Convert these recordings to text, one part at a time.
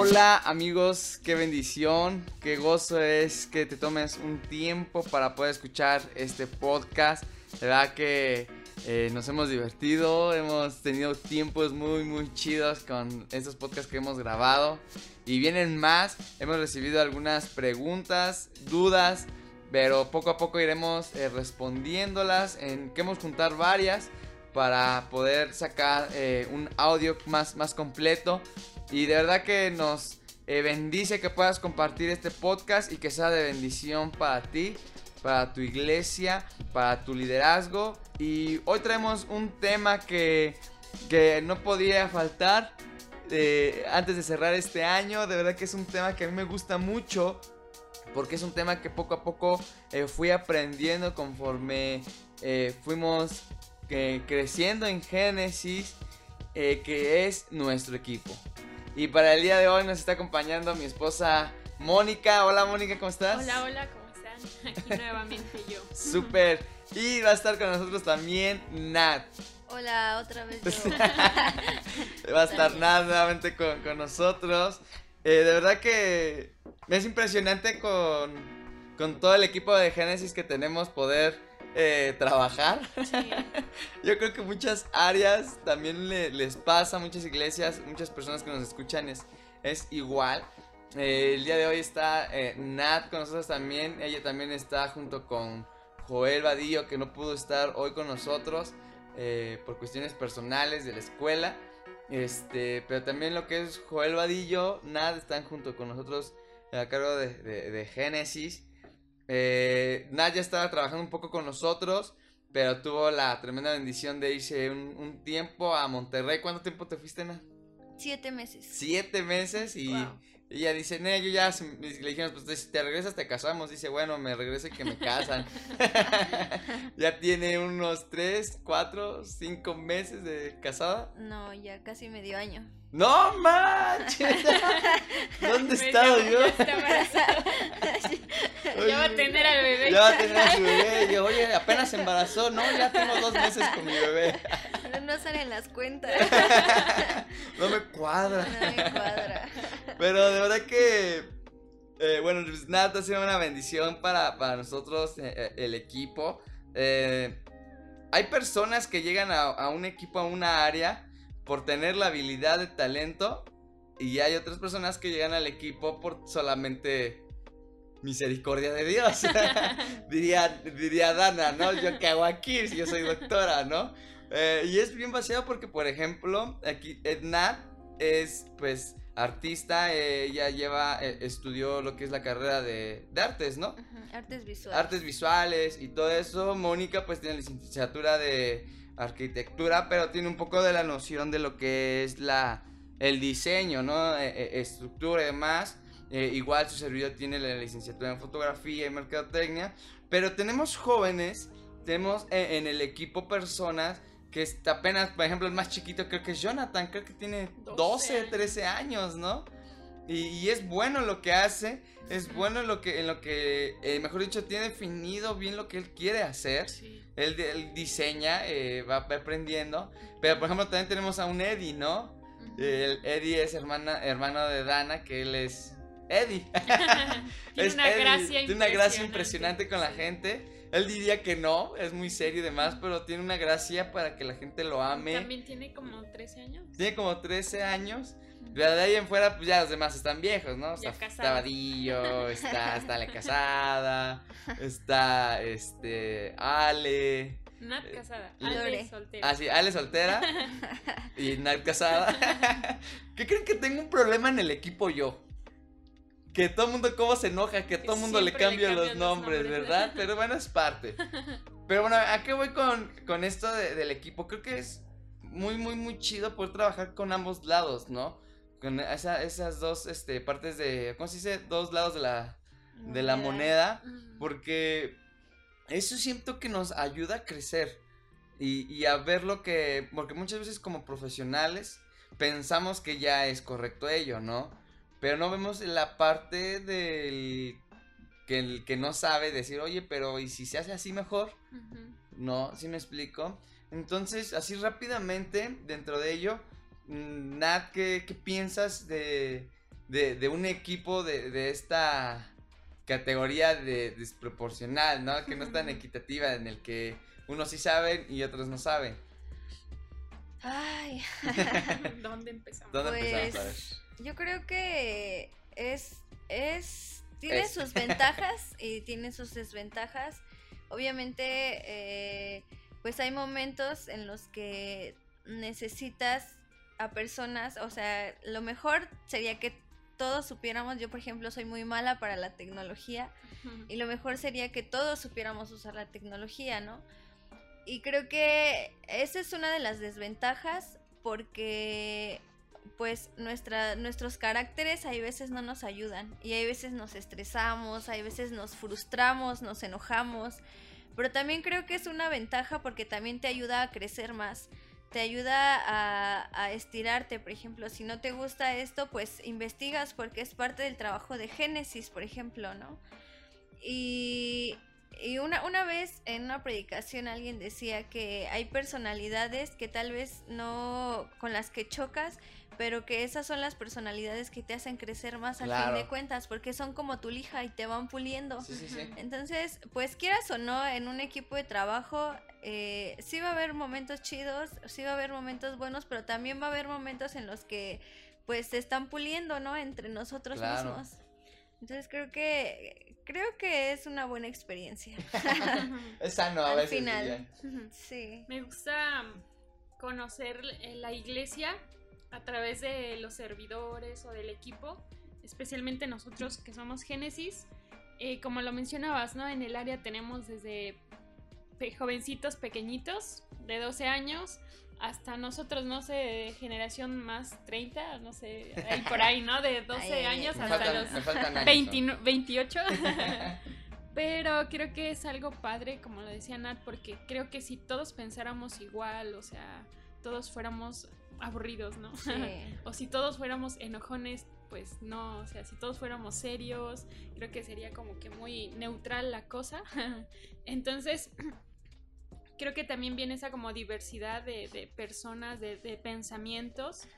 Hola amigos, qué bendición, qué gozo es que te tomes un tiempo para poder escuchar este podcast. De verdad que eh, nos hemos divertido, hemos tenido tiempos muy muy chidos con estos podcasts que hemos grabado. Y vienen más, hemos recibido algunas preguntas, dudas, pero poco a poco iremos eh, respondiéndolas. En, queremos juntar varias para poder sacar eh, un audio más, más completo y de verdad que nos eh, bendice que puedas compartir este podcast y que sea de bendición para ti, para tu iglesia, para tu liderazgo. Y hoy traemos un tema que, que no podía faltar eh, antes de cerrar este año. De verdad que es un tema que a mí me gusta mucho. Porque es un tema que poco a poco eh, fui aprendiendo conforme fuimos creciendo en Génesis. que es nuestro equipo. Y para el día de hoy nos está acompañando mi esposa Mónica. Hola Mónica, ¿cómo estás? Hola, hola, ¿cómo están? Aquí nuevamente yo. Súper. Y va a estar con nosotros también Nat. Hola, otra vez yo. va a estar Nat nuevamente con, nosotros. Eh, de verdad que es impresionante con, con todo el equipo de Génesis que tenemos poder eh, trabajar. Yo creo que muchas áreas también les pasa, muchas iglesias, muchas personas que nos escuchan es, es igual. Eh, el día de hoy está eh, Nat con nosotros también. Ella también está junto con Joel Vadillo, que no pudo estar hoy con nosotros por cuestiones personales de la escuela. Este, pero también lo que es Joel Vadillo, Nat están junto con nosotros a cargo de, de, de Génesis. Eh, Nadia estaba trabajando un poco con nosotros, pero tuvo la tremenda bendición de irse un, tiempo a Monterrey. ¿Cuánto tiempo te fuiste, Nadia? Siete meses. Siete meses y, ella dice, no, yo ya, le dijimos, pues si te regresas te casamos. Dice, bueno, me regreso y que me casan. ya tiene unos tres, cuatro, cinco meses de casada. No, ya casi medio año. ¡No manches! ¿Dónde he estado yo? Ya, va a tener al bebé. Ya va a tener a su bebé. Yo, oye, apenas se embarazó. No, ya tengo dos meses con mi bebé. No salen las cuentas. No me cuadra. No me cuadra. Pero de verdad que. Eh, bueno, pues nada, ha sido una bendición para, nosotros, eh, eh, el equipo. hay personas que llegan a, a un equipo, a una área por tener la habilidad de talento y hay otras personas que llegan al equipo por solamente misericordia de Dios. diría, diría Dana, ¿no? Yo qué hago aquí si yo soy doctora, ¿no? Eh, y es bien vaciado porque, por ejemplo, aquí Edna es pues artista, ella lleva, eh, estudió lo que es la carrera de, artes, ¿no? Artes visuales. Artes visuales y todo eso. Mónica pues tiene licenciatura de arquitectura, pero tiene un poco de la noción de lo que es la, el diseño, ¿no? E, e, estructura y demás. Eh, igual su servidor tiene la licenciatura en fotografía y mercadotecnia. Pero tenemos jóvenes, tenemos en, el equipo personas que está apenas, por ejemplo, el más chiquito creo que es Jonathan, creo que tiene 12, 13 años, ¿no? Y, es bueno lo que hace, es bueno en lo que, en lo que eh, mejor dicho, tiene definido bien lo que él quiere hacer. Sí. Él, diseña, eh, va, aprendiendo. Pero por ejemplo también tenemos a un Eddie, ¿no? El Eddie es hermana, hermano de Dana, que él es Eddie. tiene una gracia Tiene una gracia impresionante con la gente. Él diría que no, es muy serio y demás, pero tiene una gracia para que la gente lo ame. También tiene como 13 años. Tiene como 13 años. De ahí en fuera, pues ya los demás están viejos, ¿no? O sea, está Vadillo, está, está La Casada, está este Ale. Nat eh, casada. Ale soltera. Ah, sí, Ale soltera. y Nat casada. ¿Qué creen que tengo un problema en el equipo yo? Que todo el mundo cómo se enoja, que todo el mundo le cambia los, nombres, ¿verdad? Pero bueno, es parte. Pero bueno, ¿a qué voy con, con esto del equipo? Creo que es muy, muy, muy chido poder trabajar con ambos lados, ¿no? con esas dos este, partes de, ¿cómo se dice? Dos lados de la, de la moneda, porque eso siento que nos ayuda a crecer y, y, a ver lo que, porque muchas veces como profesionales pensamos que ya es correcto ello, ¿no? Pero no vemos la parte del que el que no sabe decir, oye, pero ¿y si se hace así mejor? No, si me explico? Entonces, así rápidamente, dentro de ello, Mm, Nat, ¿qué, piensas de, de, un equipo de, esta categoría de desproporcional, ¿no? Que no es tan equitativa, en el que unos sí saben y otros no saben. Ay. ¿Dónde empezamos? ¿Dónde pues, Yo creo que es, es, tiene sus ventajas y tiene sus desventajas. Obviamente, eh, pues hay momentos en los que necesitas a personas, o sea, lo mejor sería que todos supiéramos, yo por ejemplo soy muy mala para la tecnología y lo mejor sería que todos supiéramos usar la tecnología, ¿no? Y creo que esa es una de las desventajas porque pues nuestra, nuestros caracteres hay veces no nos ayudan y hay veces nos estresamos, hay veces nos frustramos, nos enojamos, pero también creo que es una ventaja porque también te ayuda a crecer más te ayuda a, estirarte, por ejemplo, si no te gusta esto, pues investigas porque es parte del trabajo de Génesis, por ejemplo, ¿no? Y, y una, una vez en una predicación alguien decía que hay personalidades que tal vez no con las que chocas, pero que esas son las personalidades que te hacen crecer más al fin de cuentas, porque son como tu lija y te van puliendo. Entonces, pues quieras o no, en un equipo de trabajo eh, sí va a haber momentos chidos, sí va a haber momentos buenos, pero también va a haber momentos en los que pues se están puliendo, ¿no? Entre nosotros mismos. Entonces creo que creo que es una buena experiencia. es sano a Al final. Sí. Me gusta conocer la iglesia a través de los servidores o del equipo, especialmente nosotros que somos Génesis. Eh, como lo mencionabas, ¿no? En el área tenemos desde jovencitos pequeñitos de 12 años hasta nosotros, no sé, generación más 30, no sé, ahí por ahí, ¿no? De 12 años hasta los 28. Pero creo que es algo padre, como lo decía Nat, porque creo que si todos pensáramos igual, o sea, todos fuéramos aburridos, ¿no? o si todos fuéramos enojones, pues no, o sea, si todos fuéramos serios, creo que sería como que muy neutral la cosa. Entonces, creo que también viene esa como diversidad de, personas, de, de, pensamientos.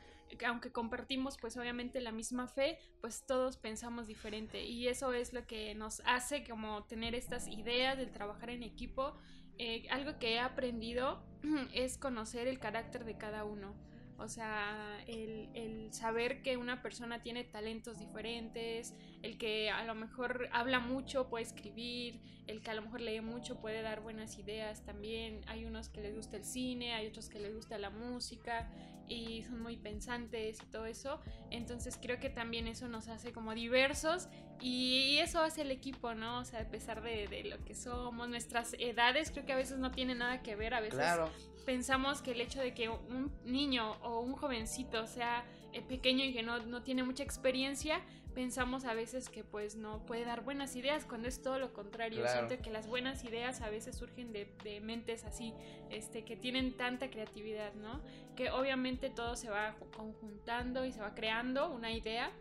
Aunque compartimos pues obviamente la misma fe, pues todos pensamos diferente y eso es lo que nos hace como tener estas ideas del trabajar en equipo. Eh, algo que he aprendido es conocer el carácter de cada uno. O sea, el, el, saber que una persona tiene talentos diferentes, el que a lo mejor habla mucho puede escribir, el que a lo mejor lee mucho puede dar buenas ideas también. Hay unos que les gusta el cine, hay otros que les gusta la música y son muy pensantes y todo eso. Entonces creo que también eso nos hace como diversos y eso hace el equipo, ¿no? O sea, a pesar de, de lo que somos, nuestras edades creo que a veces no tiene nada que ver, a veces claro pensamos que el hecho de que un niño o un jovencito sea eh, pequeño y que no, no, tiene mucha experiencia, pensamos a veces que pues no puede dar buenas ideas, cuando es todo lo contrario. Siento que las buenas ideas a veces surgen de, de, mentes así, este, que tienen tanta creatividad, ¿no? Que obviamente todo se va conjuntando y se va creando una idea,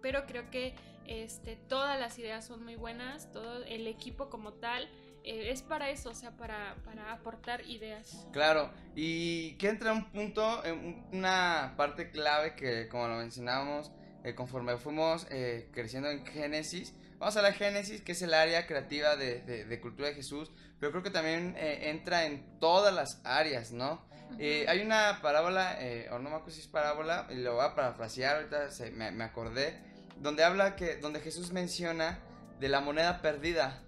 pero creo que este, todas las ideas son muy buenas, todo el equipo como tal eh, es para eso, o sea, para, para, aportar ideas. Claro, y que entra un punto, una parte clave que, como lo mencionábamos, eh, conforme fuimos eh, creciendo en Génesis, vamos a la Génesis, que es el área creativa de, de, cultura de Jesús, pero creo que también entra en todas las áreas, ¿no? hay una parábola, o no me acuerdo si es parábola, y lo voy a parafrasear, ahorita me, me acordé, donde habla que, donde Jesús menciona de la moneda perdida,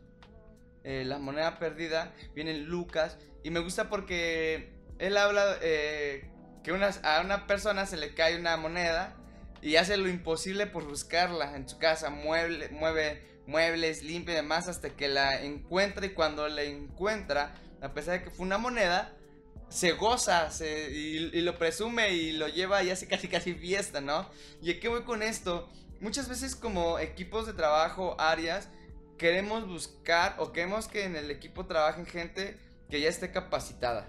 eh, la moneda perdida, viene Lucas, y me gusta porque él habla eh, que a una persona se le cae una moneda y hace lo imposible por buscarla en su casa, mueble, mueve muebles, limpia y demás hasta que la encuentra y cuando la encuentra, a pesar de que fue una moneda, se goza y, lo presume y lo lleva y hace casi casi fiesta, ¿no? ¿Y a qué voy con esto? Muchas veces como equipos de trabajo, áreas, queremos buscar o queremos que en el equipo trabajen gente que ya esté capacitada.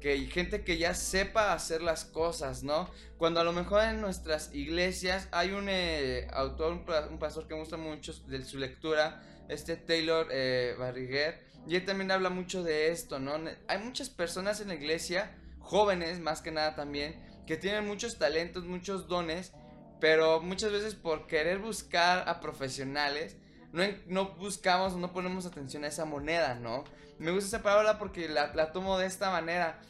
Que gente que ya sepa hacer las cosas, ¿no? Cuando a lo mejor en nuestras iglesias hay un eh, autor, un, pastor que me gusta mucho de su lectura, este Taylor eh, Barriguer, y él también habla mucho de esto, ¿no? Hay muchas personas en la iglesia, jóvenes más que nada también, que tienen muchos talentos, muchos dones, pero muchas veces por querer buscar a profesionales, no, no buscamos, no ponemos atención a esa moneda, ¿no? Me gusta esa palabra porque la, la tomo de esta manera.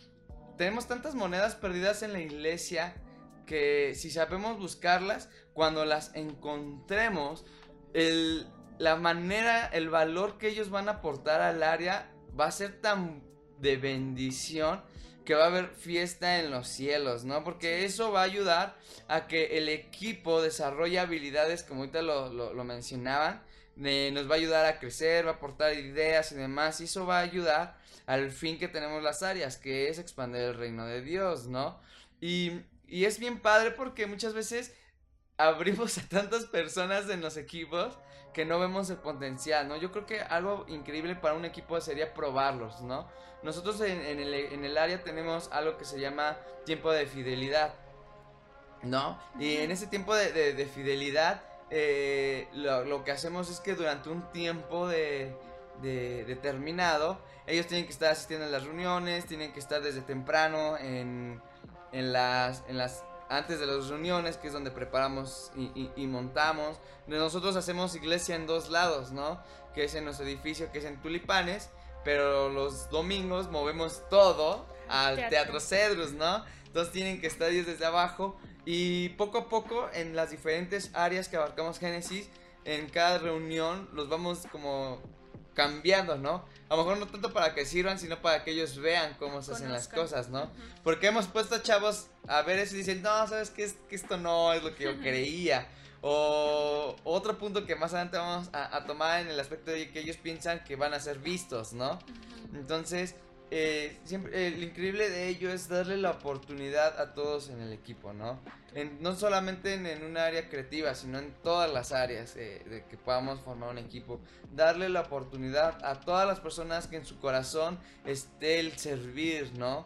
Tenemos tantas monedas perdidas en la iglesia que si sabemos buscarlas, cuando las encontremos, el, la manera, el valor que ellos van a aportar al área va a ser tan de bendición que va a haber fiesta en los cielos, ¿no? Porque eso va a ayudar a que el equipo desarrolle habilidades, como ahorita lo, lo, mencionaban, nos va a ayudar a crecer, va a aportar ideas y demás, y eso va a ayudar al fin que tenemos las áreas, que es expandir el reino de Dios, ¿no? Y, y es bien padre porque muchas veces abrimos a tantas personas en los equipos que no vemos el potencial, ¿no? Yo creo que algo increíble para un equipo sería probarlos, ¿no? Nosotros en, el, área tenemos algo que se llama tiempo de fidelidad, ¿no? Y en ese tiempo de, fidelidad, eh, lo, que hacemos es que durante un tiempo de, determinado, ellos tienen que estar asistiendo a las reuniones, tienen que estar desde temprano en, en, las, en las antes de las reuniones, que es donde preparamos y, montamos. Nosotros hacemos iglesia en dos lados, ¿no? Que es en nuestro edificio, que es en Tulipanes, pero los domingos movemos todo al Teatro, Cedrus, ¿no? Entonces tienen que estar ellos desde abajo y poco a poco en las diferentes áreas que abarcamos Génesis, en cada reunión los vamos como cambiando, ¿no? A lo mejor no tanto para que sirvan, sino para que ellos vean cómo se hacen las cosas, ¿no? Porque hemos puesto a chavos a ver eso y dicen, no, sabes qué? es que esto no es lo que yo creía. O otro punto que más adelante vamos a, tomar en el aspecto de que ellos piensan que van a ser vistos, ¿no? Entonces, eh, siempre, el increíble de ello es darle la oportunidad a todos en el equipo, ¿no? no solamente en, un área creativa, sino en todas las áreas eh, de que podamos formar un equipo. Darle la oportunidad a todas las personas que en su corazón esté el servir, ¿no?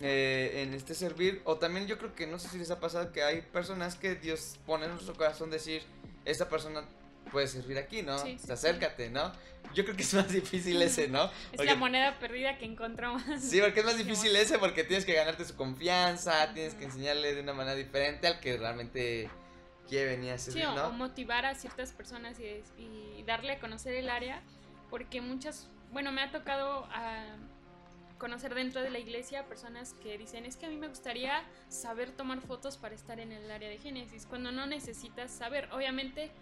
Eh, en este servir, o también yo creo que no sé si les ha pasado que hay personas que Dios pone en nuestro corazón decir, esta persona puede servir aquí, ¿no? acércate, ¿no? Yo creo que es más difícil ese, ¿no? es la moneda perdida que encontramos. Sí, porque es más difícil ese porque tienes que ganarte su confianza, tienes que enseñarle de una manera diferente al que realmente quiere venir a servir, sí, o, motivar a ciertas personas y, y, darle a conocer el área, porque muchas, bueno, me ha tocado a conocer dentro de la iglesia personas que dicen, es que a mí me gustaría saber tomar fotos para estar en el área de Génesis, cuando no necesitas saber, obviamente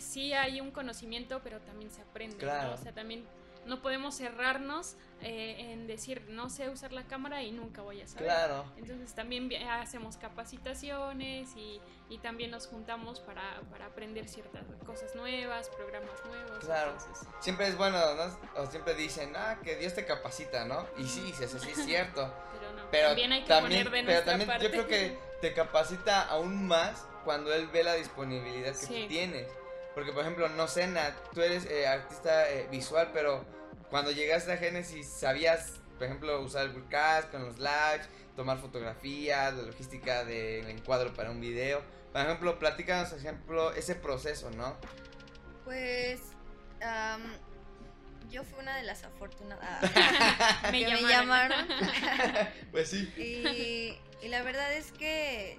sí hay un conocimiento, pero también se aprende. O sea, también no podemos cerrarnos eh, en decir no sé usar la cámara y nunca voy a saber. Claro. Entonces también hacemos capacitaciones y, y también nos juntamos para, para, aprender ciertas cosas nuevas, programas nuevos. Claro. Siempre es bueno, ¿no? O siempre dicen, ah, que Dios te capacita, ¿no? Y sí, sí, sí es cierto. pero no, pero también hay que poner de pero también yo creo que te capacita aún más cuando él ve la disponibilidad que tú tienes. Porque, por ejemplo, no sé, Nat, tú eres eh, artista eh, visual, pero cuando llegaste a Genesis, ¿sabías, por ejemplo, usar el broadcast con los lives, tomar fotografías, la logística del encuadro para un video? Por ejemplo, platícanos, por ejemplo, ese proceso, ¿no? Pues, yo fui una de las afortunadas me, que llamaron. me llamaron. pues sí. Y, y la verdad es que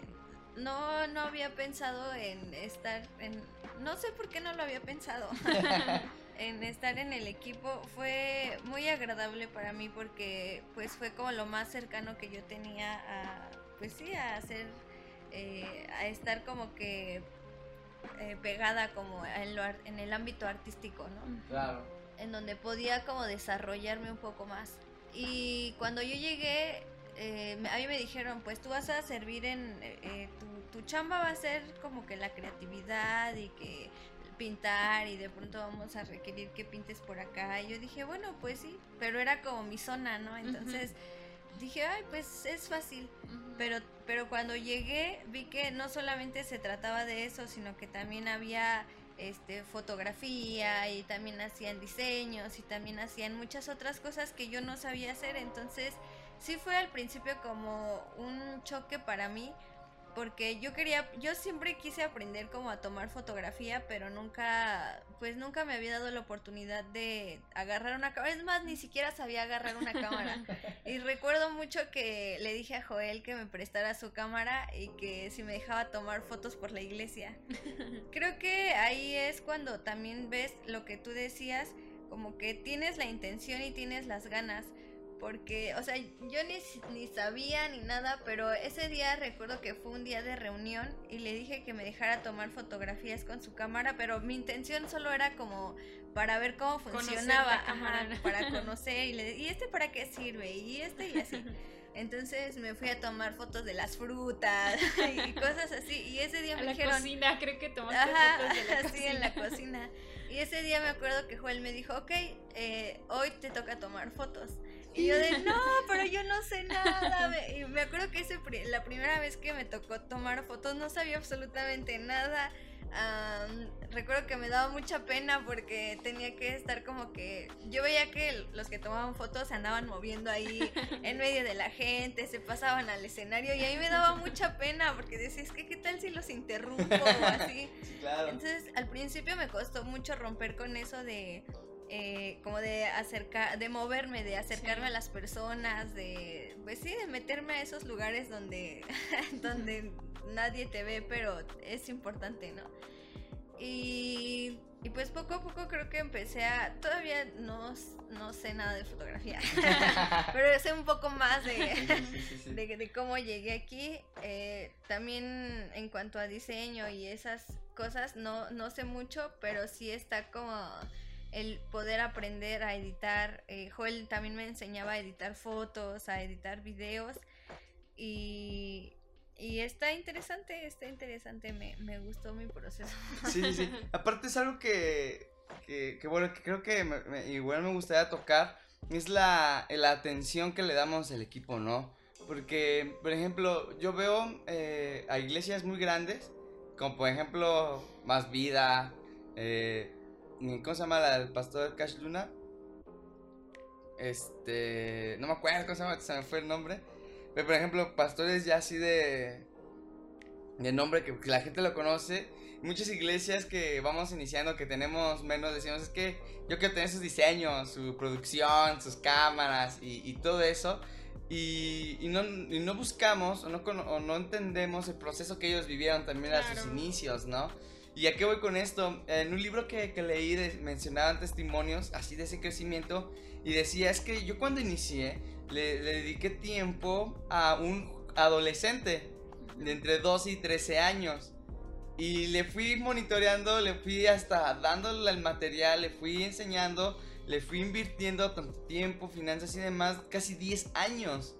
no, no había pensado en estar en no sé por qué no lo había pensado. en estar en el equipo. Fue muy agradable para mí porque pues fue como lo más cercano que yo tenía a pues sí a hacer eh, a estar como que eh, pegada como en, en el ámbito artístico no claro. En donde podía como desarrollarme un poco más. Y cuando yo llegué eh, a mí me dijeron pues tú vas a servir en tu tu chamba va a ser como que la creatividad y que pintar y de pronto vamos a requerir que pintes por acá. Y yo dije, bueno, pues sí, pero era como mi zona, ¿no? Entonces dije, ay, pues es fácil. Pero, pero cuando llegué vi que no solamente se trataba de eso, sino que también había este fotografía y también hacían diseños y también hacían muchas otras cosas que yo no sabía hacer. Entonces sí fue al principio como un choque para mí porque yo quería, yo siempre quise aprender como a tomar fotografía, pero nunca, pues nunca me había dado la oportunidad de agarrar una cámara. Es más, ni siquiera sabía agarrar una cámara. Y recuerdo mucho que le dije a Joel que me prestara su cámara y que si me dejaba tomar fotos por la iglesia. Creo que ahí es cuando también ves lo que tú decías, como que tienes la intención y tienes las ganas porque, o sea, yo ni, ni, sabía ni nada, pero ese día recuerdo que fue un día de reunión y le dije que me dejara tomar fotografías con su cámara, pero mi intención solo era como para ver cómo funcionaba, para conocer y le ¿y este para qué sirve? Y este y así. Entonces me fui a tomar fotos de las frutas y cosas así. Y ese día a me la dijeron. cocina, creo que tomaste fotos de la cocina. en la cocina. Y ese día me acuerdo que Joel me dijo, ok, eh, hoy te toca tomar fotos. Y yo de, no, pero yo no sé nada. y me acuerdo que ese, la primera vez que me tocó tomar fotos no sabía absolutamente nada. Recuerdo que me daba mucha pena porque tenía que estar como que yo veía que los que tomaban fotos se andaban moviendo ahí en medio de la gente, se pasaban al escenario y ahí me daba mucha pena porque decía, es que qué tal si los interrumpo o así. Entonces al principio me costó mucho romper con eso de eh, como de acercar, de moverme, de acercarme a las personas, de, pues sí, de meterme a esos lugares donde, donde nadie te ve, pero es importante, ¿no? Y, y, pues poco a poco creo que empecé a, todavía no, no sé nada de fotografía, pero sé un poco más de, de, cómo llegué aquí. Eh, también en cuanto a diseño y esas cosas, no, no sé mucho, pero sí está como el poder aprender a editar. Eh, Joel también me enseñaba a editar fotos, a editar videos. Y, y está interesante, está interesante. Me, me, gustó mi proceso. Sí, sí. Aparte es algo que, que, bueno, que creo que igual me gustaría tocar. Es la, la atención que le damos al equipo, ¿no? Porque, por ejemplo, yo veo eh, a iglesias muy grandes, como por ejemplo Más Vida, eh, ¿Cómo se llama la del pastor Cash Luna? Este. No me acuerdo cómo se llama, se me fue el nombre. Pero por ejemplo, pastores ya así de. De nombre que, la gente lo conoce. Muchas iglesias que vamos iniciando, que tenemos menos, decimos es que yo quiero tener sus diseños, su producción, sus cámaras y, todo eso. Y, y, no, y, no, buscamos o no, o no, entendemos el proceso que ellos vivieron también a sus inicios, ¿no? ¿Y a qué voy con esto? En un libro que, que leí mencionaban testimonios así de ese crecimiento y decía, es que yo cuando inicié le, dediqué tiempo a un adolescente de entre 12 y 13 años. Y le fui monitoreando, le fui hasta dándole el material, le fui enseñando, le fui invirtiendo tanto tiempo, finanzas y demás, casi 10 años.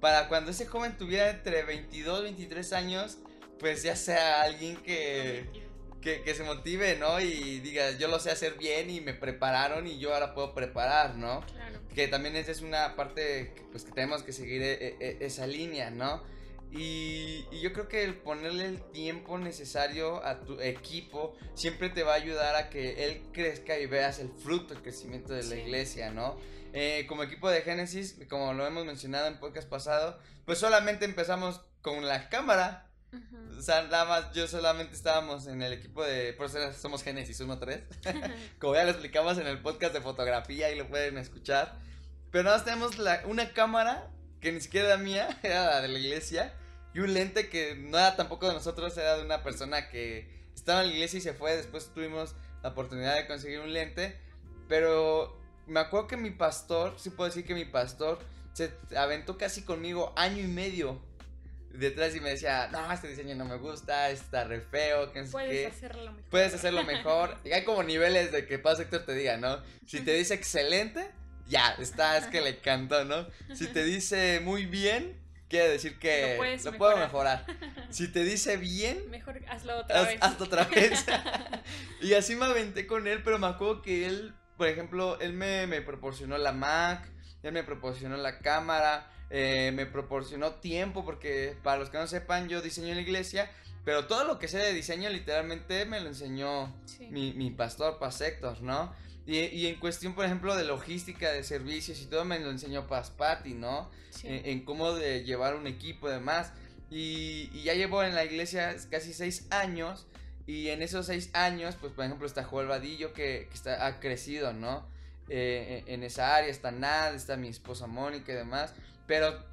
Para cuando ese joven tuviera entre 22 y 23 años, pues ya sea alguien que que, se motive, ¿no? Y diga, yo lo sé hacer bien y me prepararon y yo ahora puedo preparar, ¿no? Claro. Que también esa es una parte que, pues, que tenemos que seguir e, e, esa línea, ¿no? Y, yo creo que el ponerle el tiempo necesario a tu equipo siempre te va a ayudar a que él crezca y veas el fruto, el crecimiento de la iglesia, ¿no? Eh, como equipo de Génesis, como lo hemos mencionado en podcast pasado, pues solamente empezamos con la cámara, o sea, nada más, yo solamente estábamos en el equipo de. Por eso somos Genesis 1-3. Como ya lo explicamos en el podcast de fotografía y lo pueden escuchar. Pero nada más tenemos la, una cámara que ni siquiera era mía, era la de la iglesia. Y un lente que no era tampoco de nosotros, era de una persona que estaba en la iglesia y se fue. Después tuvimos la oportunidad de conseguir un lente. Pero me acuerdo que mi pastor, sí puedo decir que mi pastor se aventó casi conmigo año y medio detrás y me decía, no, este diseño no me gusta, está re feo, que Puedes hacerlo mejor. Puedes hacerlo mejor. y hay como niveles de que Paz Héctor te diga, ¿no? Si te dice excelente, ya, está, es que le encantó, ¿no? Si te dice muy bien, quiere decir que lo, puedo mejorar. Si te dice bien, mejor hazlo otra vez. Hazlo otra vez. y así me aventé con él, pero me acuerdo que él, por ejemplo, él me, me proporcionó la Mac, él me proporcionó la cámara, eh, me proporcionó tiempo, porque para los que no sepan, yo diseño en la iglesia, pero todo lo que sé de diseño literalmente me lo enseñó mi, mi, pastor Paz Héctor, ¿no? Y, y, en cuestión, por ejemplo, de logística, de servicios y todo, me lo enseñó Paz Patti, ¿no? En, en, cómo de llevar un equipo y demás. Y, y ya llevo en la iglesia casi seis años. Y en esos seis años, pues por ejemplo está Joel Vadillo que, que está, ha crecido, ¿no? Eh, en esa área está Nad, está mi esposa Mónica y demás. Pero,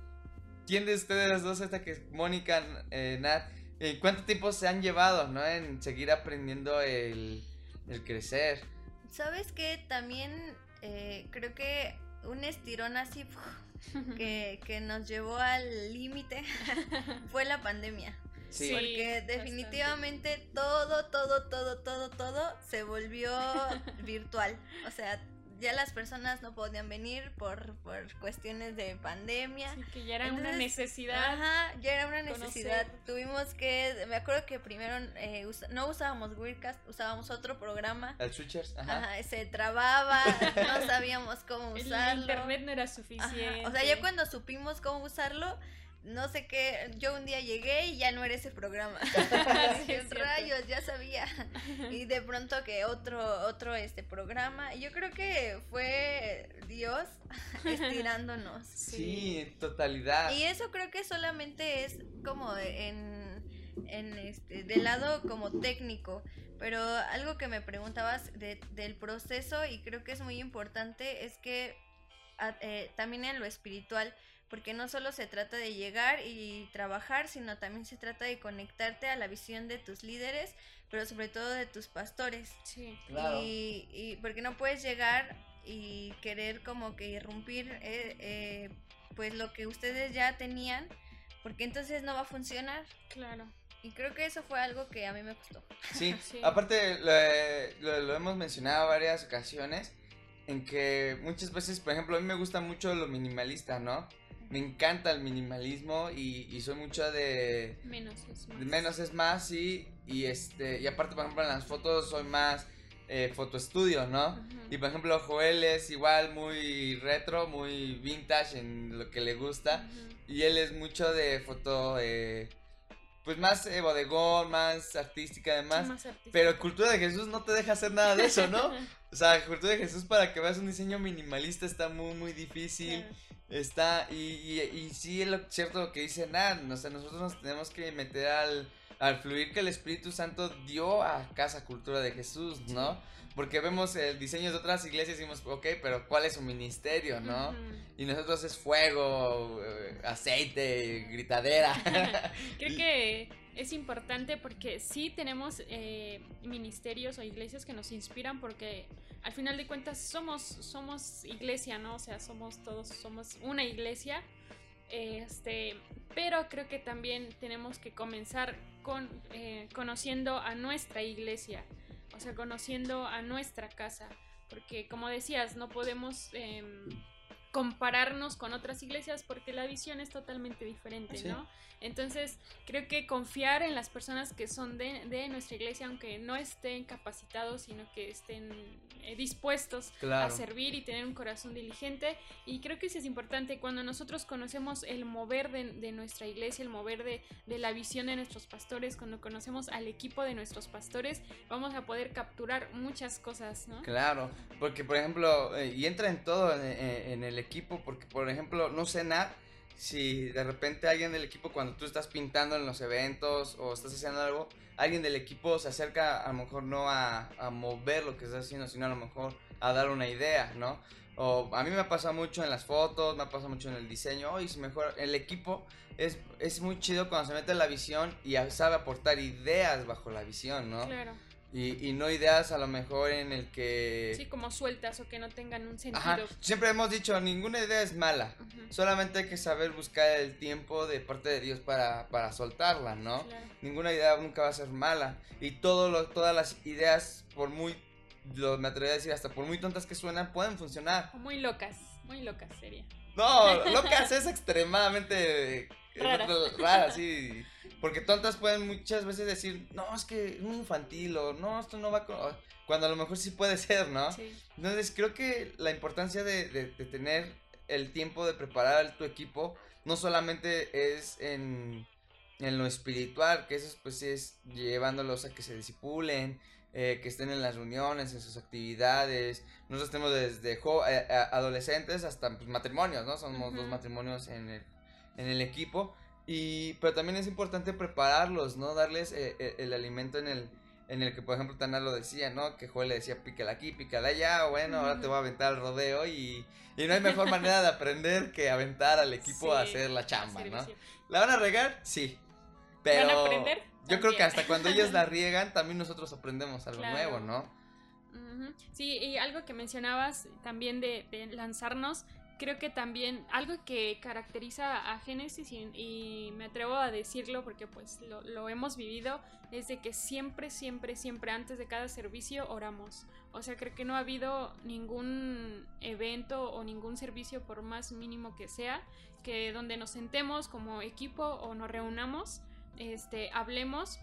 ¿quién de ustedes dos, esta que es Mónica, eh, Nad, eh, cuánto tiempo se han llevado, ¿no? En seguir aprendiendo el, el crecer. ¿Sabes qué? También eh, creo que un estirón así que, que nos llevó al límite fue la pandemia. Sí. Porque definitivamente todo, todo, todo, todo, todo se volvió virtual. O sea, ya las personas no podían venir por, por cuestiones de pandemia. Sí, que ya era una necesidad. Ajá, ya era una necesidad. conocer. Tuvimos que, me acuerdo que primero eh, no usábamos Weirdcast, usábamos otro programa. El Switchers, ajá. Ajá, se trababa, no sabíamos cómo El usarlo. internet no era Ajá, suficiente. O sea, ya cuando supimos cómo usarlo, no sé qué, yo un día llegué y ya no era ese programa. Sí, rayos, ya sabía. Y de pronto que otro, otro este programa. Y Yo creo que fue Dios estirándonos. Sí, en totalidad. Y eso creo que solamente es como en, en este, del lado como técnico. Pero algo que me preguntabas de- del proceso y creo que es muy importante es que a- eh, también en lo espiritual, porque no solo se trata de llegar y trabajar, sino también se trata de conectarte a la visión de tus líderes, pero sobre todo de tus pastores. Sí. Claro. Y, y porque no puedes llegar y querer como que irrumpir eh, eh, pues lo que ustedes ya tenían, porque entonces no va a funcionar. Claro. Y creo que eso fue algo que a mí me gustó. Sí, Sí. aparte lo, lo- lo hemos mencionado varias ocasiones en que muchas veces, por ejemplo, a mí me gusta mucho lo minimalista, ¿no? Me encanta el minimalismo y, y soy mucho de, Menos es más. menos es más, sí, y este, y aparte, por ejemplo, en las fotos soy más eh, fotoestudio, ¿no? Y por ejemplo, Joel es igual muy retro, muy vintage en lo que le gusta. Y él es mucho de foto, eh, pues más eh, bodegón, más artística Sí, además. más. Pero Cultura de Jesús no te deja hacer nada de eso, ¿no? O sea, Cultura de Jesús para que veas un diseño minimalista está muy, muy difícil. Claro. Está, y, y, y sí es lo cierto lo que dice Nan, o sea, nosotros nos tenemos que meter al, al fluir que el Espíritu Santo dio a Casa Cultura de Jesús, ¿no? Porque vemos el diseño de otras iglesias y decimos, ok, pero ¿cuál es su ministerio, no? Y nosotros es fuego, eh, aceite, gritadera. Creo que es importante porque sí tenemos eh, ministerios o iglesias que nos inspiran porque al final de cuentas somos, somos iglesia, ¿no? O sea, somos todos, somos una iglesia. Este, pero creo que también tenemos que comenzar con eh, conociendo a nuestra iglesia, o sea, conociendo a nuestra casa, porque como decías, no podemos em, compararnos con otras iglesias porque la visión es totalmente diferente, Sí. Entonces, creo que confiar en las personas que son de, de nuestra iglesia, aunque no estén capacitados, sino que estén eh, dispuestos a servir y tener un corazón diligente. Y creo que eso es importante cuando nosotros conocemos el mover de, de nuestra iglesia, el mover de, de la visión de nuestros pastores, cuando conocemos al equipo de nuestros pastores, vamos a poder capturar muchas cosas, ¿no? Claro, porque por ejemplo, eh, y entra en todo en, en- en el equipo, porque por ejemplo, no sé nada si de repente alguien del equipo cuando tú estás pintando en los eventos o estás haciendo algo, alguien del equipo se acerca a lo mejor no a, mover lo que estás haciendo, sino a lo mejor a dar una idea, ¿no? O a mí me ha pasado mucho en las fotos, me ha pasado mucho en el diseño, hoy si mejor el equipo es, es muy chido cuando se mete la visión y sabe aportar ideas bajo la visión, ¿no? Claro. Y, y no ideas a lo mejor en el que... Sí, como sueltas o que no tengan un sentido. Ajá, siempre hemos dicho, ninguna idea es mala. Solamente hay que saber buscar el tiempo de parte de Dios para, para soltarla, ¿no? claro. Ninguna idea nunca va a ser mala. Y todo lo, todas las ideas, por muy, lo, me atrevería a decir, hasta por muy tontas que suenan, pueden funcionar. O muy locas, muy locas sería. No, locas es extremadamente Raras. rara, sí. Porque tontas pueden muchas veces decir, no, es que es muy infantil o no, esto no va con... Cuando a lo mejor sí puede ser, ¿no? Sí. Entonces creo que la importancia de, de- de tener el tiempo de preparar tu equipo no solamente es en, en lo espiritual, que eso pues es llevándolos a que se disipulen, eh, que estén en las reuniones, en sus actividades. Nosotros tenemos desde eh, a- adolescentes hasta pues, matrimonios, ¿no? Somos dos Ujú. matrimonios en el, en el equipo. Y, pero también es importante prepararlos, ¿no? Darles eh, eh, el alimento en el, en el que, por ejemplo, Tana lo decía, ¿no? Que Joel le decía, pícala aquí, pícala allá, bueno, ahora te voy a aventar al rodeo y, y no hay mejor manera de aprender que aventar al equipo a hacer la chamba, ¿no? ¿La van a regar? Sí. Pero ¿Van a aprender? Yo creo que hasta cuando ellos la riegan, también nosotros aprendemos algo nuevo, ¿no? Sí, y algo que mencionabas también de, de lanzarnos, creo que también algo que caracteriza a Génesis y, me atrevo a decirlo porque pues lo, lo, hemos vivido es de que siempre, siempre, siempre antes de cada servicio oramos. O sea, creo que no ha habido ningún evento o ningún servicio por más mínimo que sea que donde nos sentemos como equipo o nos reunamos, este, hablemos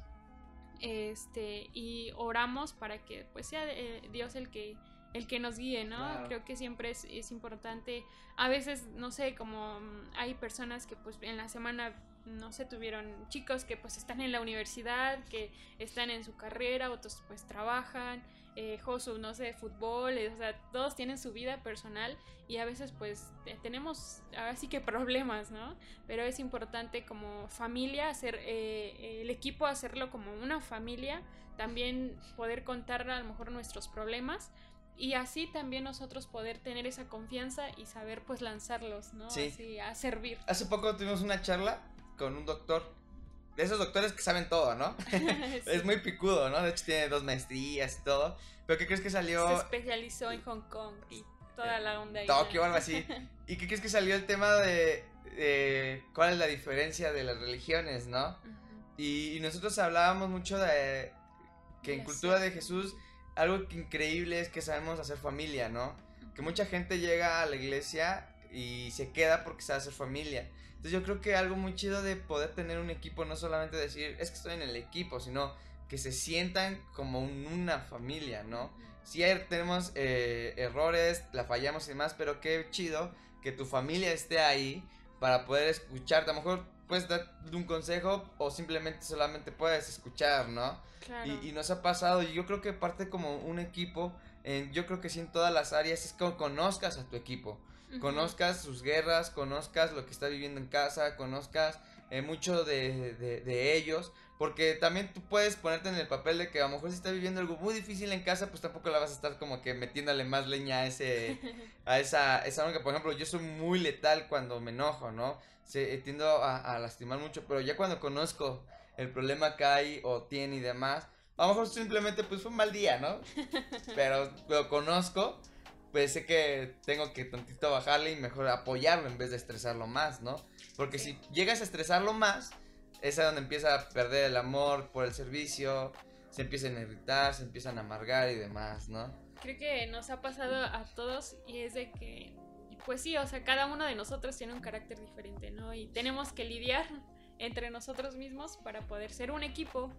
este, y oramos para que pues sea eh, Dios el que el que nos guíe, ¿no? Creo que siempre es, es, importante. A veces, no sé, como mm, hay personas que pues en la semana, no sé, tuvieron chicos que pues están en la universidad, que están en su carrera, otros pues trabajan, eh, Josu, no sé, fútbol, eh, o sea, todos tienen su vida personal y a veces pues tenemos así que problemas, ¿no? Pero es importante como familia hacer, eh, el equipo hacerlo como una familia, también poder contar a lo mejor nuestros problemas y así también nosotros poder tener esa confianza y saber pues lanzarlos, ¿no? Sí. Así, a servir. Hace poco tuvimos una charla con un doctor, de esos doctores que saben todo, ¿no? Es muy picudo, ¿no? De hecho tiene dos maestrías y todo. ¿Pero qué crees que salió? Se especializó en Hong Kong y toda la onda ahí. Tokio o algo así. ¿Y qué crees que salió el tema de, cuál es la diferencia de las religiones, ¿no? y, nosotros hablábamos mucho de que en cultura de Jesús algo que increíble es que sabemos hacer familia, ¿no? Que mucha gente llega a la iglesia y se queda porque sabe hacer familia. Entonces yo creo que algo muy chido de poder tener un equipo, no solamente decir, es que estoy en el equipo, sino que se sientan como una familia, ¿no? Sí tenemos eh, errores, la fallamos y demás, pero qué chido que tu familia esté ahí para poder escucharte. A lo mejor puedes dar un consejo o simplemente solamente puedes escuchar, ¿no? Y, nos ha pasado, y yo creo que parte como un equipo, yo creo que sí en todas las áreas es que conozcas a tu equipo, conozcas sus guerras, conozcas lo que está viviendo en casa, conozcas eh, mucho de, de, ellos, porque también tú puedes ponerte en el papel de que a lo mejor si está viviendo algo muy difícil en casa, pues tampoco la vas a estar como que metiéndole más leña a ese, a esa, esa que por ejemplo, yo soy muy letal cuando me enojo, ¿no? se, tiendo a, lastimar mucho, pero ya cuando conozco el problema que hay o tiene y demás, a lo mejor simplemente pues fue un mal día, ¿no? Pero lo conozco, pues sé que tengo que tantito bajarle y mejor apoyarlo en vez de estresarlo más, ¿no? Porque si llegas a estresarlo más, es donde empieza a perder el amor por el servicio, se empiezan a irritar, se empiezan a amargar y demás, ¿no? Creo que nos ha pasado a todos y es de que pues sí, o sea, cada uno de nosotros tiene un carácter diferente, ¿no? Y tenemos que lidiar entre nosotros mismos para poder ser un equipo.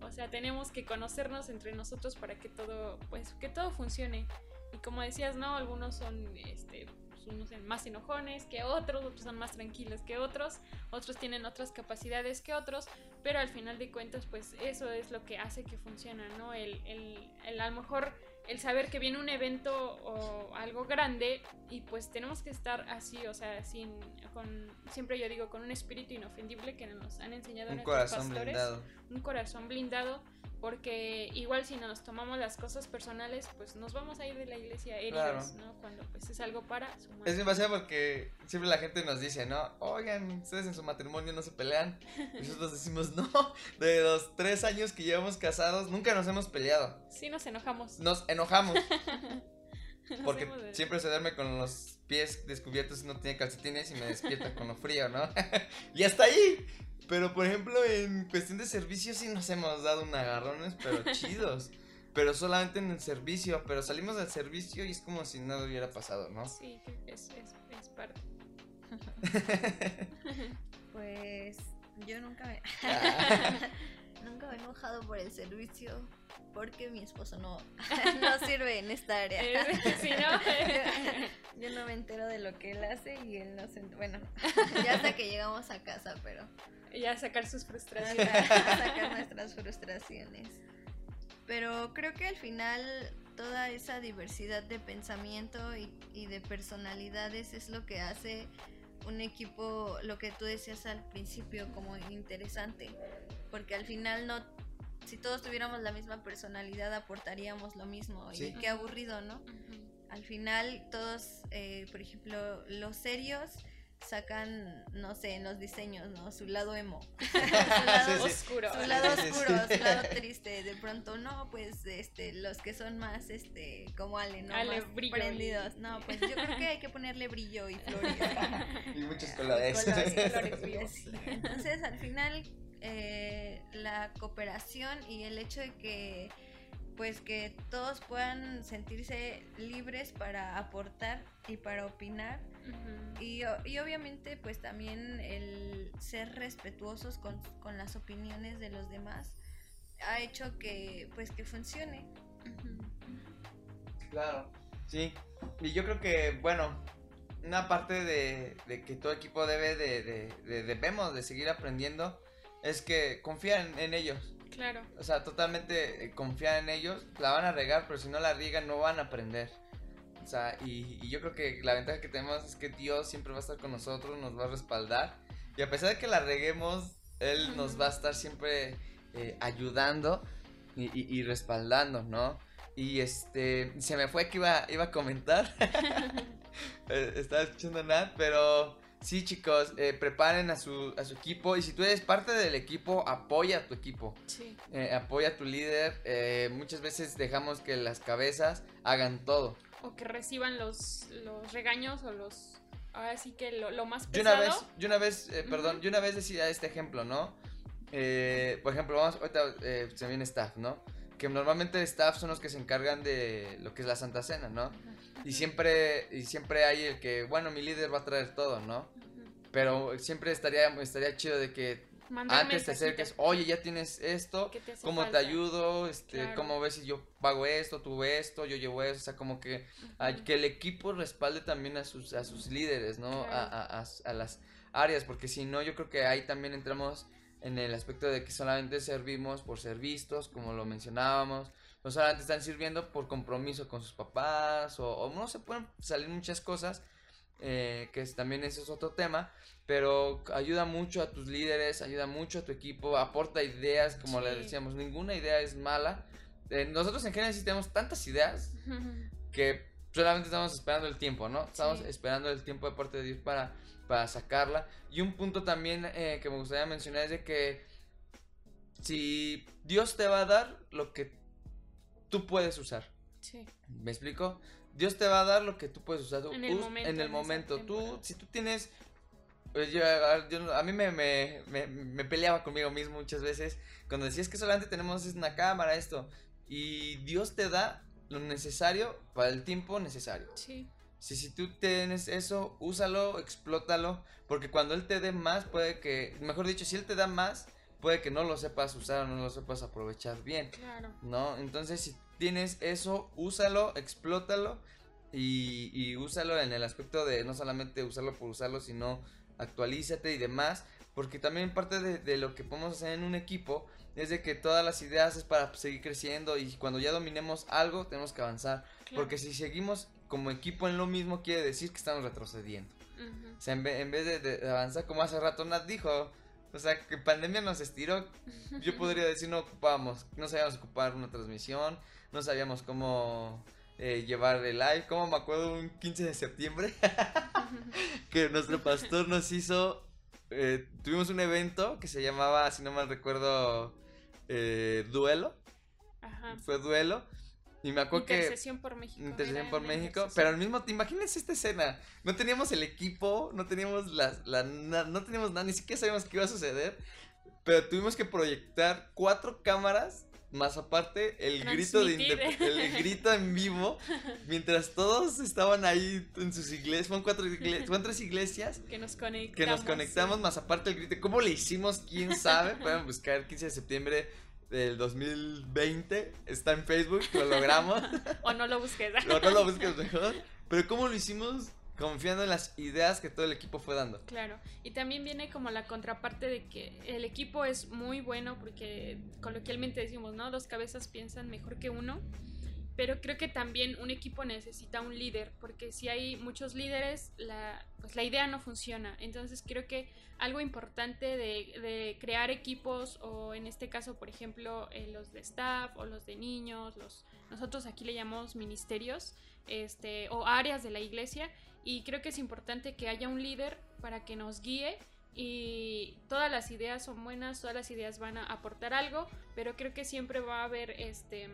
O sea, tenemos que conocernos entre nosotros para que todo, pues, que todo funcione. Y como decías, ¿no? Algunos son, este, unos más enojones que otros, otros son más tranquilos que otros, otros tienen otras capacidades que otros, pero al final de cuentas, pues, eso es lo que hace que funcione, ¿no? El, el, el a lo mejor el saber que viene un evento o algo grande y pues tenemos que estar así, o sea, sin con siempre yo digo con un espíritu inofendible que nos han enseñado un corazón blindado. Un corazón blindado porque igual si nos tomamos las cosas personales, pues nos vamos a ir de la iglesia heridos, ¿no? Cuando pues es algo para su Es demasiado porque siempre la gente nos dice, ¿no? Oigan, ustedes en su matrimonio no se pelean. Y nosotros decimos, no, de los tres años que llevamos casados, nunca nos hemos peleado. Sí, nos enojamos. Nos enojamos. porque siempre se duerme con los pies descubiertos y no tiene calcetines y me despierta con lo frío, ¿no? y hasta ahí. Pero por ejemplo, en cuestión de servicio sí nos hemos dado un agarrones, pero chidos. pero solamente en el servicio, pero salimos del servicio y es como si nada hubiera pasado, ¿no? Sí, es, es, es parte. pues yo nunca me... nunca me he enojado por el servicio porque mi esposo no, no sirve en esta área. yo, no me entero de lo que él hace y él no se... Bueno, ya hasta que llegamos a casa, pero... Ya sacar sus frustraciones. sacar nuestras frustraciones. Pero creo que al final toda esa diversidad de pensamiento y, y de personalidades es lo que hace un equipo, lo que tú decías al principio, como interesante, porque al final no, si todos tuviéramos la misma personalidad aportaríamos lo mismo y qué aburrido, ¿no? Al final todos, eh, por ejemplo, los serios sacan, no sé, en los diseños, ¿no? Su lado emo. su lado oscuro. Su lado oscuro, su lado triste. De pronto, no, pues, este, los que son más, este, como Ale, ¿no? Ale, más brillo prendidos. No, pues yo creo que hay que ponerle brillo y flores. y muchos colores. Entonces, al final, eh, la cooperación y el hecho de que pues que todos puedan sentirse libres para aportar y para opinar y, y, obviamente pues también el ser respetuosos con, con, las opiniones de los demás ha hecho que pues que funcione claro sí y yo creo que bueno una parte de, de que todo equipo debe de, de, debemos de seguir aprendiendo es que confían en ellos Claro. O sea, totalmente eh, confiar en ellos. La van a regar, pero si no la riegan, no van a aprender. O sea, y, yo creo que la ventaja que tenemos es que Dios siempre va a estar con nosotros, nos va a respaldar. Y a pesar de que la reguemos, Él nos va a estar siempre eh, ayudando y, y, respaldando, ¿no? Y este, se me fue que iba, iba a comentar. Eh, estaba escuchando nada, pero Sí, chicos, eh, preparen a su, a su equipo y si tú eres parte del equipo, apoya a tu equipo. Sí. Eh, apoya a tu líder. Muchas veces dejamos que las cabezas hagan todo. O que reciban los, los regaños o los... Ahora sí que lo, más pesado. Yo una vez, yo una vez perdón, yo una vez decía este ejemplo, ¿no? por ejemplo, vamos, ahorita se viene staff, ¿no? Que normalmente staff son los que se encargan de lo que es la Santa Cena, ¿no? Y siempre, y siempre hay el que, bueno, mi líder va a traer todo, ¿no? Pero siempre estaría, estaría chido de que antes te acerques, oye, ya tienes esto, ¿cómo te ayudo? Este, ¿Cómo ves si yo pago esto, tú esto, yo llevo eso? O sea, como que, que el equipo respalde también a sus, a sus líderes, ¿no? A, a, a, las áreas, porque si no, yo creo que ahí también entramos en el aspecto de que solamente servimos por ser vistos, como lo mencionábamos, no solamente están sirviendo por compromiso con sus papás o, no se pueden salir muchas cosas, eh, que también ese es otro tema, pero ayuda mucho a tus líderes, ayuda mucho a tu equipo, aporta ideas, como le decíamos, ninguna idea es mala. Eh, nosotros en Génesis tenemos tantas ideas que solamente estamos esperando el tiempo, ¿no? Estamos esperando el tiempo de parte de Dios para, para sacarla. Y un punto también eh, que me gustaría mencionar es de que si Dios te va a dar lo que tú puedes usar. Sí. ¿Me explico? Dios te va a dar lo que tú puedes usar. En el momento. En el momento. Tú, si tú tienes... Pues yo, a mí me, me, me, peleaba conmigo mismo muchas veces cuando decías que solamente tenemos una cámara, esto. Y Dios te da lo necesario para el tiempo necesario. Sí. Si, si tú tienes eso, úsalo, explótalo, porque cuando Él te dé más, puede que, mejor dicho, si Él te da más, puede que no lo sepas usar o no lo sepas aprovechar bien. Claro. ¿No? Entonces, si tienes eso, úsalo, explótalo y, y úsalo en el aspecto de no solamente usarlo por usarlo, sino actualízate y demás. Porque también parte de, lo que podemos hacer en un equipo es de que todas las ideas es para seguir creciendo y cuando ya dominemos algo tenemos que avanzar. Porque si seguimos como equipo en lo mismo quiere decir que estamos retrocediendo. O sea, en, vez de, de, avanzar como hace rato Nat dijo, o sea, que pandemia nos estiró. Yo podría decir, no ocupábamos, no sabíamos ocupar una transmisión, no sabíamos cómo eh, llevar el live. Como me acuerdo un 15 de septiembre que nuestro pastor nos hizo. Eh, tuvimos un evento que se llamaba, si no mal recuerdo, eh, Duelo. Ajá. Fue Duelo. Y me acuerdo que. Intercesión por México. Intercesión por México. Pero al mismo tiempo, imagínense esta escena. No teníamos el equipo, no teníamos las, la, no teníamos nada, ni siquiera sabíamos qué iba a suceder. Pero tuvimos que proyectar cuatro cámaras. Más aparte, el grito de el grito en vivo. mientras todos estaban ahí en sus iglesias. Fueron cuatro iglesias, fueron tres iglesias. Que nos conectamos. Que nos conectamos, más aparte el grito. ¿Cómo le hicimos? ¿Quién sabe? Pueden buscar el 15 de septiembre del 2020 está en Facebook, lo logramos. o no lo busques. o no lo busques mejor. Pero ¿cómo lo hicimos? Confiando en las ideas que todo el equipo fue dando. Claro, y también viene como la contraparte de que el equipo es muy bueno porque coloquialmente decimos, ¿no? Dos cabezas piensan mejor que uno. pero creo que también un equipo necesita un líder, porque si hay muchos líderes, la, pues la idea no funciona. Entonces creo que algo importante de, crear equipos, o en este caso, por ejemplo, eh, los de staff o los de niños, los, nosotros aquí le llamamos ministerios, este, o áreas de la iglesia, y creo que es importante que haya un líder para que nos guíe y todas las ideas son buenas, todas las ideas van a aportar algo, pero creo que siempre va a haber este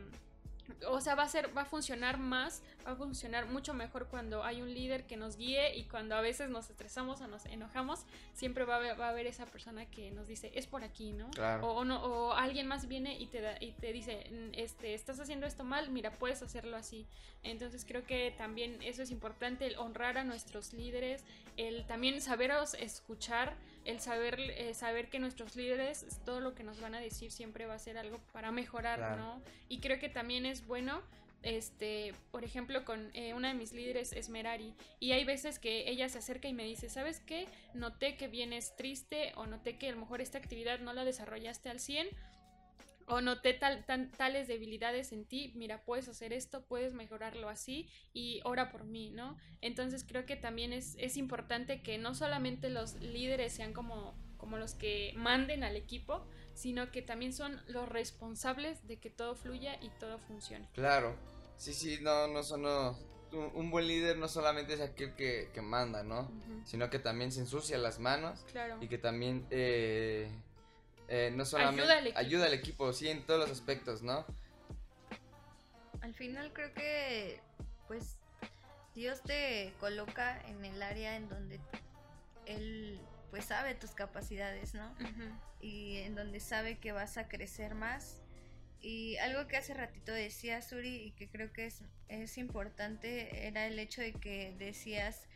o sea, va a ser, va a funcionar más, va a funcionar mucho mejor cuando hay un líder que nos guíe y cuando a veces nos estresamos o nos enojamos, siempre va a haber, va a haber esa persona que nos dice, es por aquí, ¿no? O, no, o alguien más viene y te, da, y te dice, mm, este, estás haciendo esto mal, mira, puedes hacerlo así. Entonces creo que también eso es importante, el honrar a nuestros líderes, el también saberos escuchar, el saber, eh, saber que nuestros líderes, todo lo que nos van a decir siempre va a ser algo para mejorar, ¿no? Y creo que también es bueno este, por ejemplo, con eh, una de mis líderes es Merari, y hay veces que ella se acerca y me dice, ¿sabes qué? Noté que vienes triste o noté que a lo mejor esta actividad no la desarrollaste al 100 o noté tal, tales debilidades en ti, mira, puedes hacer esto, puedes mejorarlo así y ora por mí, ¿no? Entonces creo que también es, es importante que no solamente los líderes sean como, como los que manden al equipo, sino que también son los responsables de que todo fluya y todo funcione. Claro, sí, sí, no, no son... un, buen líder no solamente es aquel que, que manda, ¿no? Sino que también se ensucia las manos claro. y que también... Eh, eh, no solamente ayuda al, equipo, sí, en todos los aspectos, ¿no? Al final creo que, pues, Dios te coloca en el área en donde Él, pues, sabe tus capacidades, ¿no? Y en donde sabe que vas a crecer más. Y algo que hace ratito decía Suri y que creo que es, es importante era el hecho de que decías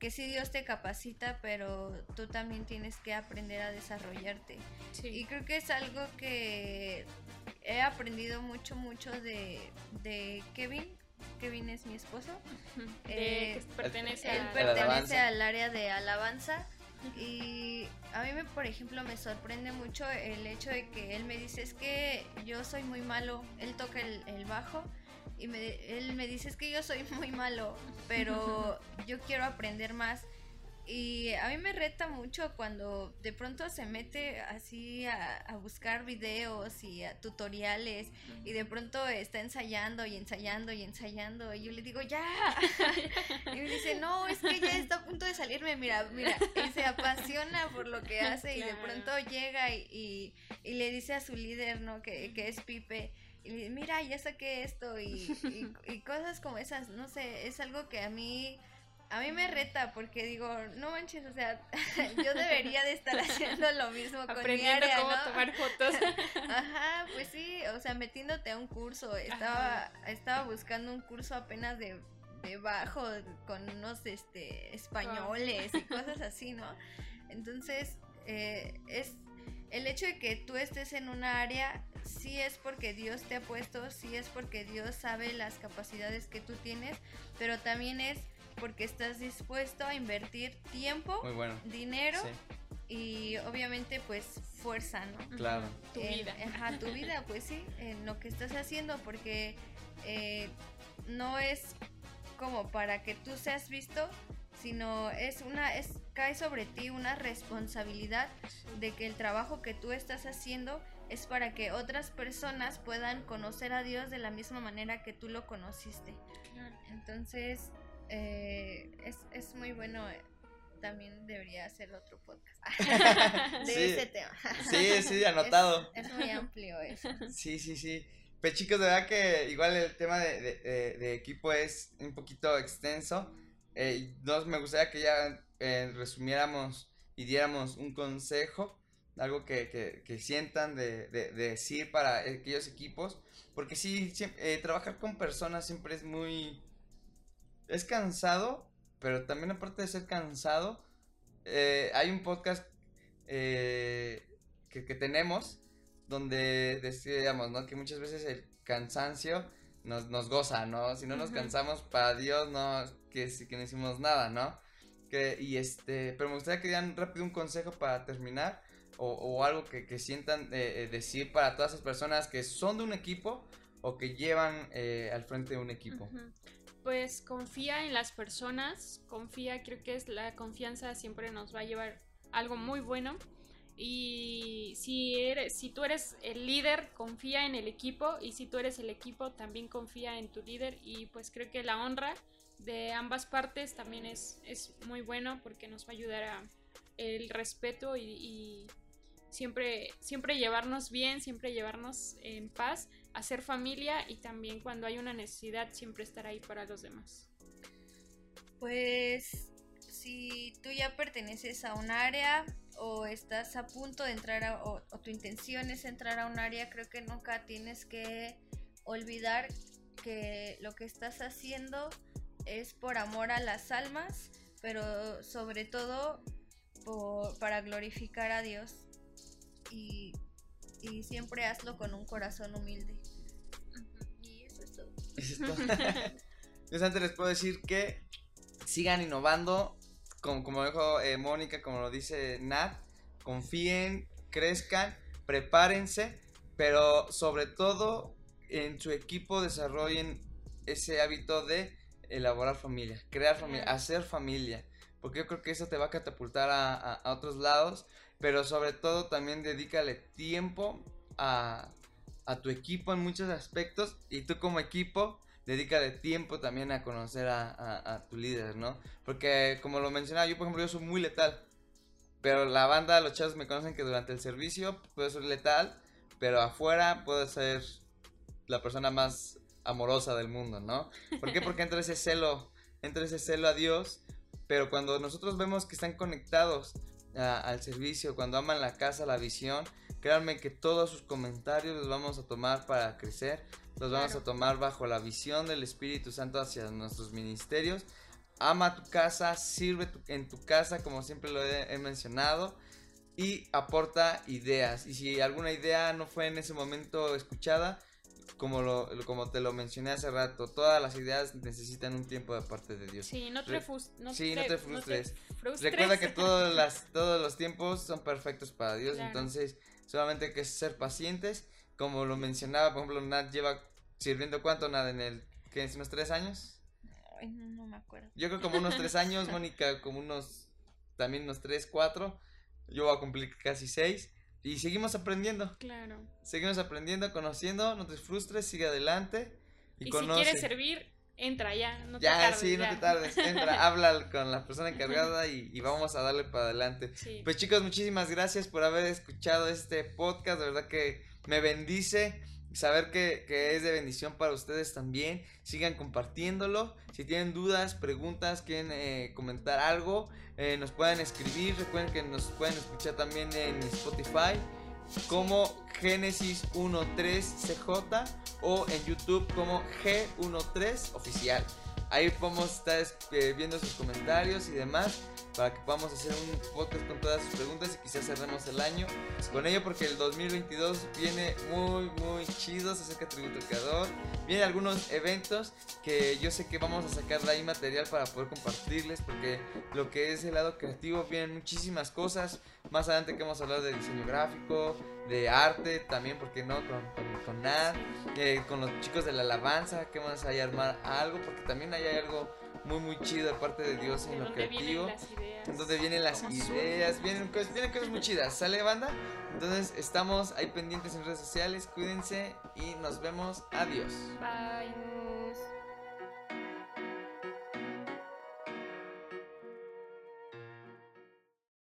que sí Dios te capacita, pero tú también tienes que aprender a desarrollarte. Y creo que es algo que he aprendido mucho, mucho de, de Kevin. Kevin es mi esposo. Eh, pertenece él pertenece al área de alabanza. Y a mí, me, por ejemplo, me sorprende mucho el hecho de que él me dice, es que yo soy muy malo, él toca el, el bajo y él me dice, es que yo soy muy malo, pero yo quiero aprender más. Y a mí me reta mucho cuando de pronto se mete así a, buscar videos y a tutoriales y de pronto está ensayando y ensayando y ensayando y yo le digo, ya. y me dice, no, es que ya está a punto de salirme, mira, mira, y se apasiona por lo que hace y de pronto llega y, y, le dice a su líder, ¿no? Que, que es Pipe y mira, ya saqué esto y, y, cosas como esas, no sé, es algo que a mí, a mí me reta porque digo, no manches, o sea, yo debería de estar haciendo lo mismo con mi área, cómo tomar fotos. Ajá, pues sí, o sea, metiéndote a un curso, estaba, estaba buscando un curso apenas de, de bajo con unos este españoles y cosas así, ¿no? Entonces, eh, es el hecho de que tú estés en una área sí es porque Dios te ha puesto, sí es porque Dios sabe las capacidades que tú tienes, pero también es porque estás dispuesto a invertir tiempo, dinero y obviamente pues fuerza, ¿no? Claro. Tu vida. Ajá, tu vida, pues sí, en lo que estás haciendo, porque eh, no es como para que tú seas visto, sino es una, es, cae sobre ti una responsabilidad de que el trabajo que tú estás haciendo es para que otras personas puedan conocer a Dios de la misma manera que tú lo conociste. Entonces, eh, es, muy bueno. Eh, también debería hacer otro podcast de ese tema. sí, sí, anotado. Es, muy amplio eso. Sí, sí, sí. Pues chicos, de verdad que igual el tema de, equipo es un poquito extenso. Eh, me gustaría que ya eh, resumiéramos y diéramos un consejo algo que, sientan de, decir para aquellos equipos. Porque sí, eh, trabajar con personas siempre es muy... Es cansado, pero también aparte de ser cansado, eh, hay un podcast eh, que, tenemos donde decíamos, ¿no? Que muchas veces el cansancio nos, nos goza, ¿no? Si no nos cansamos, para Dios no, que, que no hicimos nada, ¿no? Que, y este, pero me gustaría que dieran rápido un consejo para terminar o, algo que, sientan eh, eh, decir para todas esas personas que son de un equipo o que llevan eh, al frente de un equipo? Pues confía en las personas, confía, creo que es la confianza siempre nos va a llevar algo muy bueno. Y si, eres, si tú eres el líder, confía en el equipo. Y si tú eres el equipo, también confía en tu líder. Y pues creo que la honra de ambas partes también es, es muy bueno porque nos va a ayudar a el respeto y, siempre, siempre llevarnos bien, siempre llevarnos en paz, hacer familia y también cuando hay una necesidad siempre estar ahí para los demás. Pues si tú ya perteneces a un área o estás a punto de entrar o, tu intención es entrar a un área, creo que nunca tienes que olvidar que lo que estás haciendo es por amor a las almas, pero sobre todo para glorificar a Dios. Y, y, siempre hazlo con un corazón humilde. Y eso es todo. Yo antes les puedo decir que sigan innovando, como, como dijo eh, Mónica, como lo dice Nat, confíen, crezcan, prepárense, pero sobre todo en su equipo desarrollen ese hábito de elaborar familia, crear familia, hacer familia, porque yo creo que eso te va a catapultar a, a, otros lados, pero sobre todo también dedícale tiempo a, a tu equipo en muchos aspectos y tú como equipo dedícale tiempo también a conocer a, tu líder, ¿no? Porque como lo mencionaba, yo por ejemplo, yo soy muy letal. Pero la banda, los chavos me conocen que durante el servicio puedo ser letal, pero afuera puedo ser la persona más amorosa del mundo, ¿no? ¿Por qué? Porque entra ese celo, entra ese celo a Dios, pero cuando nosotros vemos que están conectados al servicio, cuando aman la casa, la visión, créanme que todos sus comentarios los vamos a tomar para crecer, los vamos a tomar bajo la visión del Espíritu Santo hacia nuestros ministerios. Ama tu casa, sirve en tu casa, como siempre lo he, mencionado, y aporta ideas. Y si alguna idea no fue en ese momento escuchada, como, lo, como te lo mencioné hace rato, todas las ideas necesitan un tiempo de parte de Dios. Sí, no te, sí, no te frustres. Recuerda que todos, las, todos los tiempos son perfectos para Dios, entonces solamente hay que ser pacientes. Como lo mencionaba, por ejemplo, Nat lleva sirviendo cuánto, Nat, en el, ¿qué es? ¿Unos tres años? Ay, no, me acuerdo. Yo creo como unos tres años, Mónica como unos, también unos tres, cuatro. Yo voy a cumplir casi seis. Y seguimos aprendiendo. Claro. Seguimos aprendiendo, conociendo, no te frustres, sigue adelante. Y, si quieres servir, entra ya, no te ya, tardes. Sí, no te tardes, entra, habla con la persona encargada y, vamos a darle para adelante. Pues chicos, muchísimas gracias por haber escuchado este podcast, de verdad que me bendice saber que, es de bendición para ustedes también. Sigan compartiéndolo. Si tienen dudas, preguntas, quieren eh, comentar algo, eh, nos pueden escribir. Recuerden que nos pueden escuchar también en Spotify como Génesis 13 CJ o en YouTube como G13 Oficial. Ahí podemos estar eh, viendo sus comentarios y demás para que podamos hacer un podcast con todas sus preguntas y quizás cerremos el año con ello porque el 2022 viene muy muy chido, se acerca Tributo Creador, vienen algunos eventos que yo sé que vamos a sacar de ahí material para poder compartirles porque lo que es el lado creativo vienen muchísimas cosas, más adelante que vamos a hablar de diseño gráfico, de arte también, porque no? Con, con, con Nat, eh, con los chicos de la alabanza, que vamos a armar algo, porque también hay algo muy muy chido de parte de Dios en lo creativo. En donde vienen las ideas, vienen cosas, vienen cosas muy chidas, ¿sale banda? Entonces estamos ahí pendientes en redes sociales, cuídense y nos vemos, adiós. Bye.